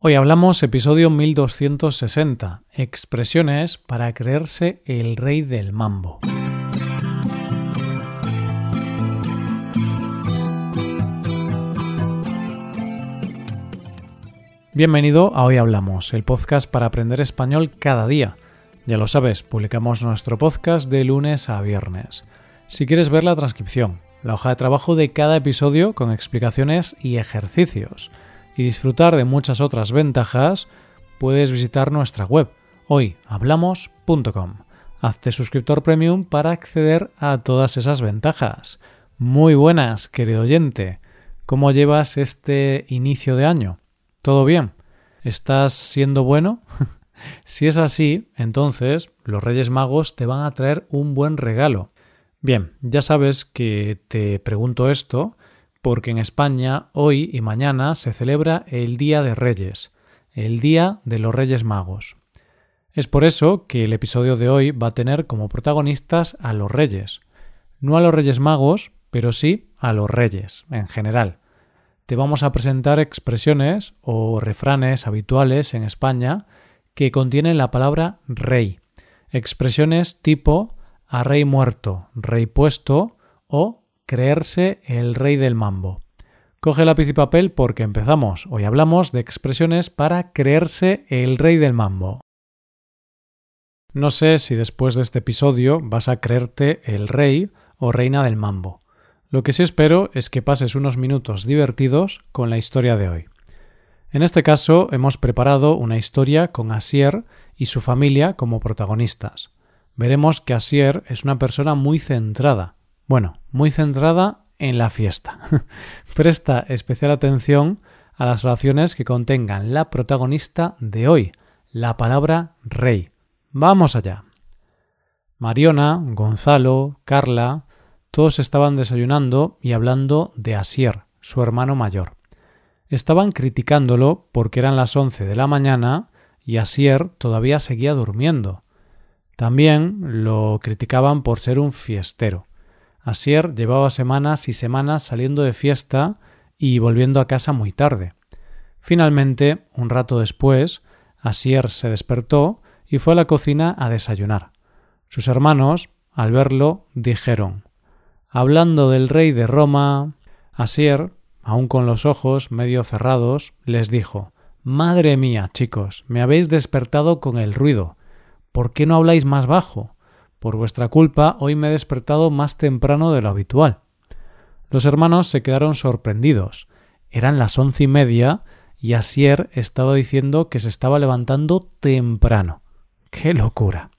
Hoy hablamos episodio 1260, expresiones para creerse el rey del mambo. Bienvenido a Hoy Hablamos, el podcast para aprender español cada día. Ya lo sabes, publicamos nuestro podcast de lunes a viernes. Si quieres ver la transcripción, la hoja de trabajo de cada episodio con explicaciones y ejercicios, y disfrutar de muchas otras ventajas, puedes visitar nuestra web hoyhablamos.com. Hazte suscriptor premium para acceder a todas esas ventajas. Muy buenas, querido oyente. ¿Cómo llevas este inicio de año? ¿Todo bien? ¿Estás siendo bueno? si es así, entonces los Reyes Magos te van a traer un buen regalo. Bien, ya sabes que te pregunto esto porque en España hoy y mañana se celebra el Día de Reyes, el Día de los Reyes Magos. Es por eso que el episodio de hoy va a tener como protagonistas a los reyes. No a los reyes magos, pero sí a los reyes en general. Te vamos a presentar expresiones o refranes habituales en España que contienen la palabra rey. Expresiones tipo a rey muerto, rey puesto o creerse el rey del mambo. Coge lápiz y papel porque empezamos. Hoy hablamos de expresiones para creerse el rey del mambo. No sé si después de este episodio vas a creerte el rey o reina del mambo. Lo que sí espero es que pases unos minutos divertidos con la historia de hoy. En este caso hemos preparado una historia con Asier y su familia como protagonistas. Veremos que Asier es una persona muy centrada, bueno, muy centrada en la fiesta. Presta especial atención a las oraciones que contengan la protagonista de hoy, la palabra rey. Vamos allá. Mariona, Gonzalo, Carla, todos estaban desayunando y hablando de Asier, su hermano mayor. Estaban criticándolo porque eran las once de la mañana y Asier todavía seguía durmiendo. También lo criticaban por ser un fiestero. Asier llevaba semanas y semanas saliendo de fiesta y volviendo a casa muy tarde. Finalmente, un rato después, Asier se despertó y fue a la cocina a desayunar. Sus hermanos, al verlo, dijeron Hablando del rey de Roma, Asier, aun con los ojos medio cerrados, les dijo Madre mía, chicos, me habéis despertado con el ruido. ¿Por qué no habláis más bajo? Por vuestra culpa hoy me he despertado más temprano de lo habitual. Los hermanos se quedaron sorprendidos. Eran las once y media y Asier estaba diciendo que se estaba levantando temprano. ¡Qué locura!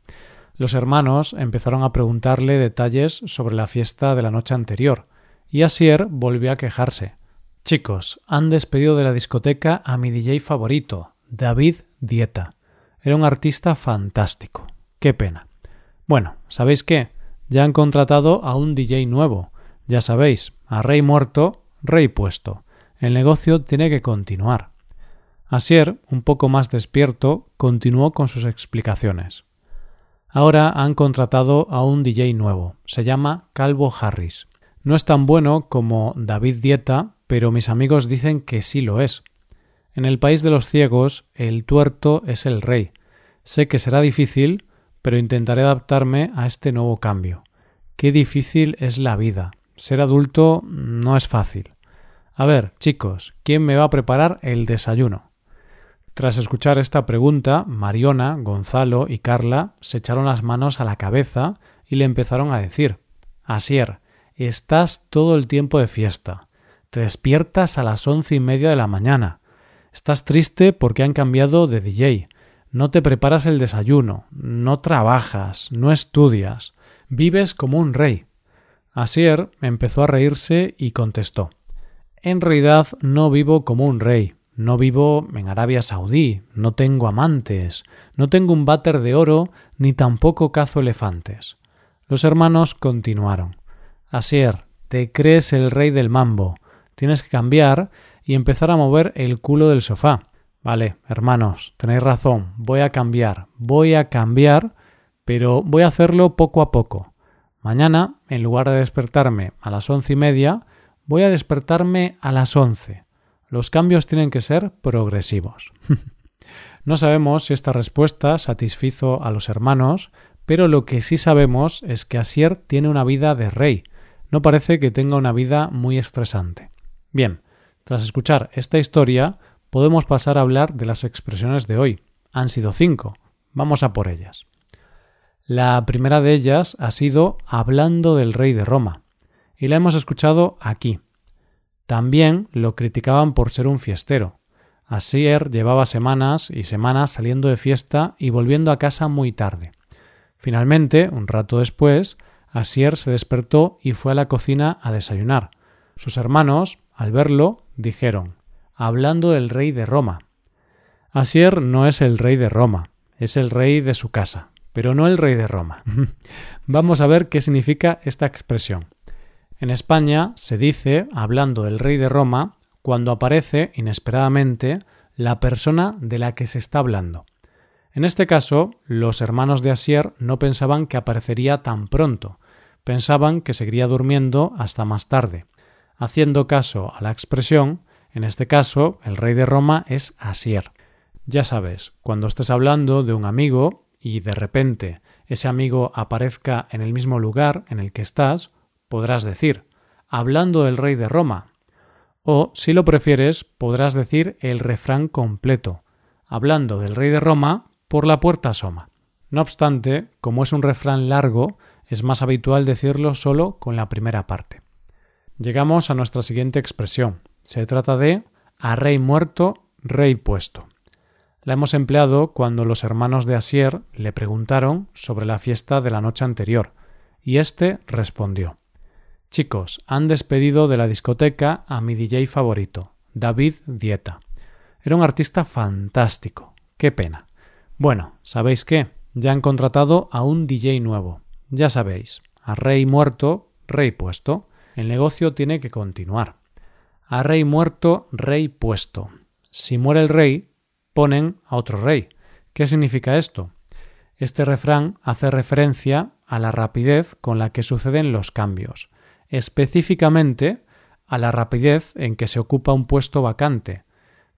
Los hermanos empezaron a preguntarle detalles sobre la fiesta de la noche anterior, y Asier volvió a quejarse. Chicos, han despedido de la discoteca a mi DJ favorito, David Dieta. Era un artista fantástico. Qué pena. Bueno, ¿sabéis qué? Ya han contratado a un DJ nuevo. Ya sabéis, a rey muerto, rey puesto. El negocio tiene que continuar. Asier, un poco más despierto, continuó con sus explicaciones. Ahora han contratado a un DJ nuevo. Se llama Calvo Harris. No es tan bueno como David Dieta, pero mis amigos dicen que sí lo es. En el país de los ciegos, el tuerto es el rey. Sé que será difícil, pero intentaré adaptarme a este nuevo cambio. Qué difícil es la vida. Ser adulto no es fácil. A ver, chicos, ¿quién me va a preparar el desayuno? Tras escuchar esta pregunta, Mariona, Gonzalo y Carla se echaron las manos a la cabeza y le empezaron a decir Asier, estás todo el tiempo de fiesta. Te despiertas a las once y media de la mañana. Estás triste porque han cambiado de DJ no te preparas el desayuno, no trabajas, no estudias, vives como un rey. Asier empezó a reírse y contestó En realidad no vivo como un rey, no vivo en Arabia Saudí, no tengo amantes, no tengo un váter de oro, ni tampoco cazo elefantes. Los hermanos continuaron Asier, te crees el rey del mambo, tienes que cambiar y empezar a mover el culo del sofá. Vale, hermanos, tenéis razón, voy a cambiar, voy a cambiar, pero voy a hacerlo poco a poco. Mañana, en lugar de despertarme a las once y media, voy a despertarme a las once. Los cambios tienen que ser progresivos. no sabemos si esta respuesta satisfizo a los hermanos, pero lo que sí sabemos es que Asier tiene una vida de rey. No parece que tenga una vida muy estresante. Bien, tras escuchar esta historia, podemos pasar a hablar de las expresiones de hoy. Han sido cinco. Vamos a por ellas. La primera de ellas ha sido hablando del rey de Roma, y la hemos escuchado aquí. También lo criticaban por ser un fiestero. Asier llevaba semanas y semanas saliendo de fiesta y volviendo a casa muy tarde. Finalmente, un rato después, Asier se despertó y fue a la cocina a desayunar. Sus hermanos, al verlo, dijeron hablando del rey de Roma. Asier no es el rey de Roma, es el rey de su casa, pero no el rey de Roma. Vamos a ver qué significa esta expresión. En España se dice, hablando del rey de Roma, cuando aparece inesperadamente la persona de la que se está hablando. En este caso, los hermanos de Asier no pensaban que aparecería tan pronto, pensaban que seguiría durmiendo hasta más tarde. Haciendo caso a la expresión, en este caso, el rey de Roma es Asier. Ya sabes, cuando estés hablando de un amigo y de repente ese amigo aparezca en el mismo lugar en el que estás, podrás decir, hablando del rey de Roma. O, si lo prefieres, podrás decir el refrán completo, hablando del rey de Roma, por la puerta asoma. No obstante, como es un refrán largo, es más habitual decirlo solo con la primera parte. Llegamos a nuestra siguiente expresión, se trata de a rey muerto, rey puesto. La hemos empleado cuando los hermanos de Asier le preguntaron sobre la fiesta de la noche anterior, y éste respondió Chicos, han despedido de la discoteca a mi DJ favorito, David Dieta. Era un artista fantástico. Qué pena. Bueno, ¿sabéis qué? Ya han contratado a un DJ nuevo. Ya sabéis, a rey muerto, rey puesto. El negocio tiene que continuar. A rey muerto, rey puesto. Si muere el rey, ponen a otro rey. ¿Qué significa esto? Este refrán hace referencia a la rapidez con la que suceden los cambios, específicamente a la rapidez en que se ocupa un puesto vacante,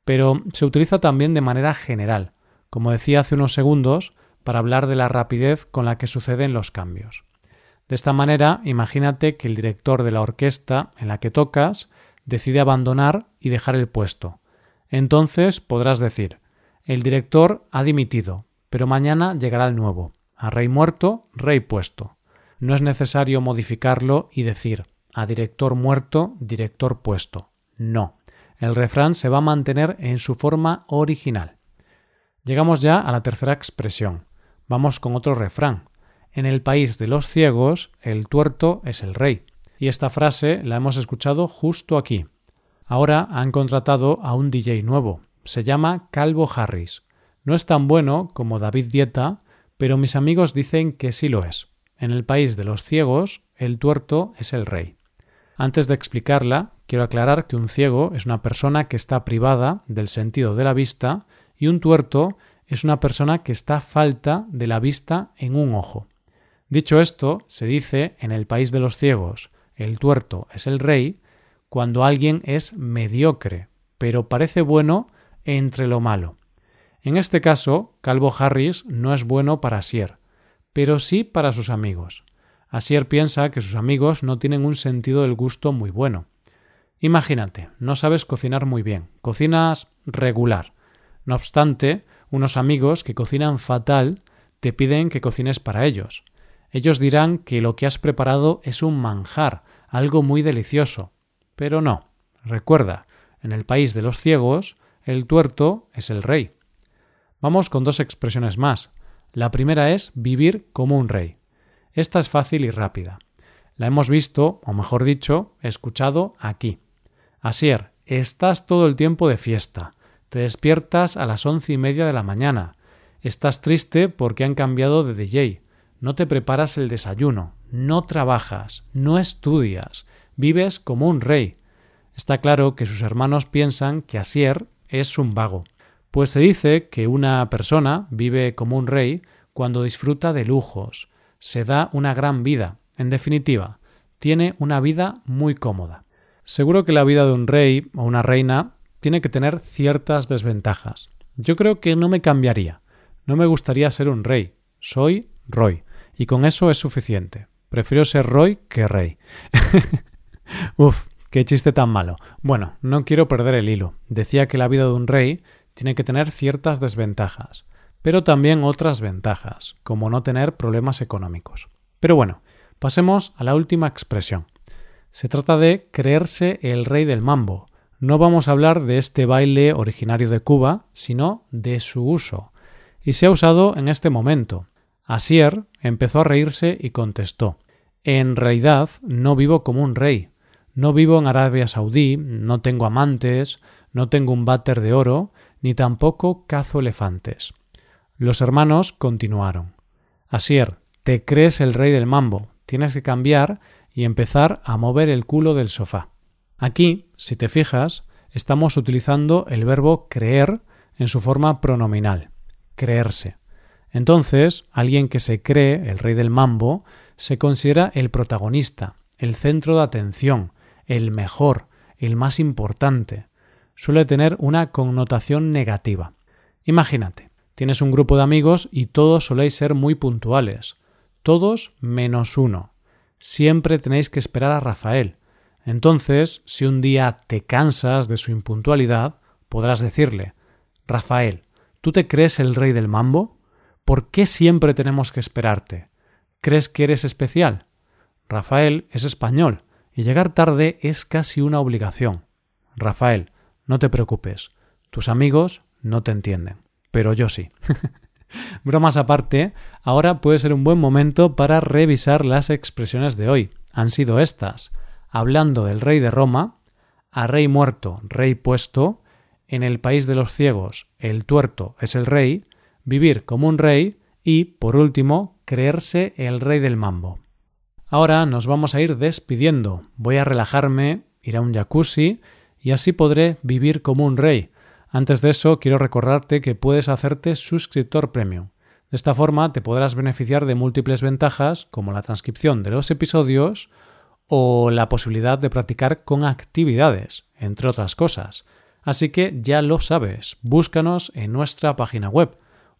pero se utiliza también de manera general, como decía hace unos segundos, para hablar de la rapidez con la que suceden los cambios. De esta manera, imagínate que el director de la orquesta en la que tocas decide abandonar y dejar el puesto. Entonces podrás decir el director ha dimitido, pero mañana llegará el nuevo. A rey muerto, rey puesto. No es necesario modificarlo y decir a director muerto, director puesto. No. El refrán se va a mantener en su forma original. Llegamos ya a la tercera expresión. Vamos con otro refrán. En el país de los ciegos, el tuerto es el rey y esta frase la hemos escuchado justo aquí. Ahora han contratado a un DJ nuevo. Se llama Calvo Harris. No es tan bueno como David Dieta, pero mis amigos dicen que sí lo es. En el país de los ciegos, el tuerto es el rey. Antes de explicarla, quiero aclarar que un ciego es una persona que está privada del sentido de la vista y un tuerto es una persona que está falta de la vista en un ojo. Dicho esto, se dice en el país de los ciegos, el tuerto es el rey, cuando alguien es mediocre, pero parece bueno entre lo malo. En este caso, Calvo Harris no es bueno para Asier, pero sí para sus amigos. Asier piensa que sus amigos no tienen un sentido del gusto muy bueno. Imagínate, no sabes cocinar muy bien, cocinas regular. No obstante, unos amigos que cocinan fatal te piden que cocines para ellos. Ellos dirán que lo que has preparado es un manjar, algo muy delicioso. Pero no. Recuerda, en el país de los ciegos, el tuerto es el rey. Vamos con dos expresiones más. La primera es vivir como un rey. Esta es fácil y rápida. La hemos visto, o mejor dicho, escuchado aquí. Asier, estás todo el tiempo de fiesta. Te despiertas a las once y media de la mañana. Estás triste porque han cambiado de DJ no te preparas el desayuno, no trabajas, no estudias, vives como un rey. Está claro que sus hermanos piensan que Asier es un vago, pues se dice que una persona vive como un rey cuando disfruta de lujos, se da una gran vida, en definitiva, tiene una vida muy cómoda. Seguro que la vida de un rey o una reina tiene que tener ciertas desventajas. Yo creo que no me cambiaría. No me gustaría ser un rey. Soy Roy. Y con eso es suficiente. Prefiero ser Roy que rey. Uf, qué chiste tan malo. Bueno, no quiero perder el hilo. Decía que la vida de un rey tiene que tener ciertas desventajas, pero también otras ventajas, como no tener problemas económicos. Pero bueno, pasemos a la última expresión. Se trata de creerse el rey del mambo. No vamos a hablar de este baile originario de Cuba, sino de su uso. Y se ha usado en este momento. Asier empezó a reírse y contestó En realidad no vivo como un rey. No vivo en Arabia Saudí, no tengo amantes, no tengo un váter de oro, ni tampoco cazo elefantes. Los hermanos continuaron. Asier, te crees el rey del mambo, tienes que cambiar y empezar a mover el culo del sofá. Aquí, si te fijas, estamos utilizando el verbo creer en su forma pronominal, creerse. Entonces, alguien que se cree el rey del mambo se considera el protagonista, el centro de atención, el mejor, el más importante, suele tener una connotación negativa. Imagínate, tienes un grupo de amigos y todos soléis ser muy puntuales. Todos menos uno. Siempre tenéis que esperar a Rafael. Entonces, si un día te cansas de su impuntualidad, podrás decirle Rafael, ¿tú te crees el rey del mambo? ¿Por qué siempre tenemos que esperarte? ¿Crees que eres especial? Rafael es español y llegar tarde es casi una obligación. Rafael, no te preocupes, tus amigos no te entienden, pero yo sí. Bromas aparte, ahora puede ser un buen momento para revisar las expresiones de hoy. Han sido estas. Hablando del rey de Roma, a rey muerto, rey puesto, en el país de los ciegos, el tuerto es el rey, vivir como un rey y, por último, creerse el rey del mambo. Ahora nos vamos a ir despidiendo. Voy a relajarme, ir a un jacuzzi y así podré vivir como un rey. Antes de eso, quiero recordarte que puedes hacerte suscriptor premium. De esta forma te podrás beneficiar de múltiples ventajas como la transcripción de los episodios o la posibilidad de practicar con actividades, entre otras cosas. Así que ya lo sabes, búscanos en nuestra página web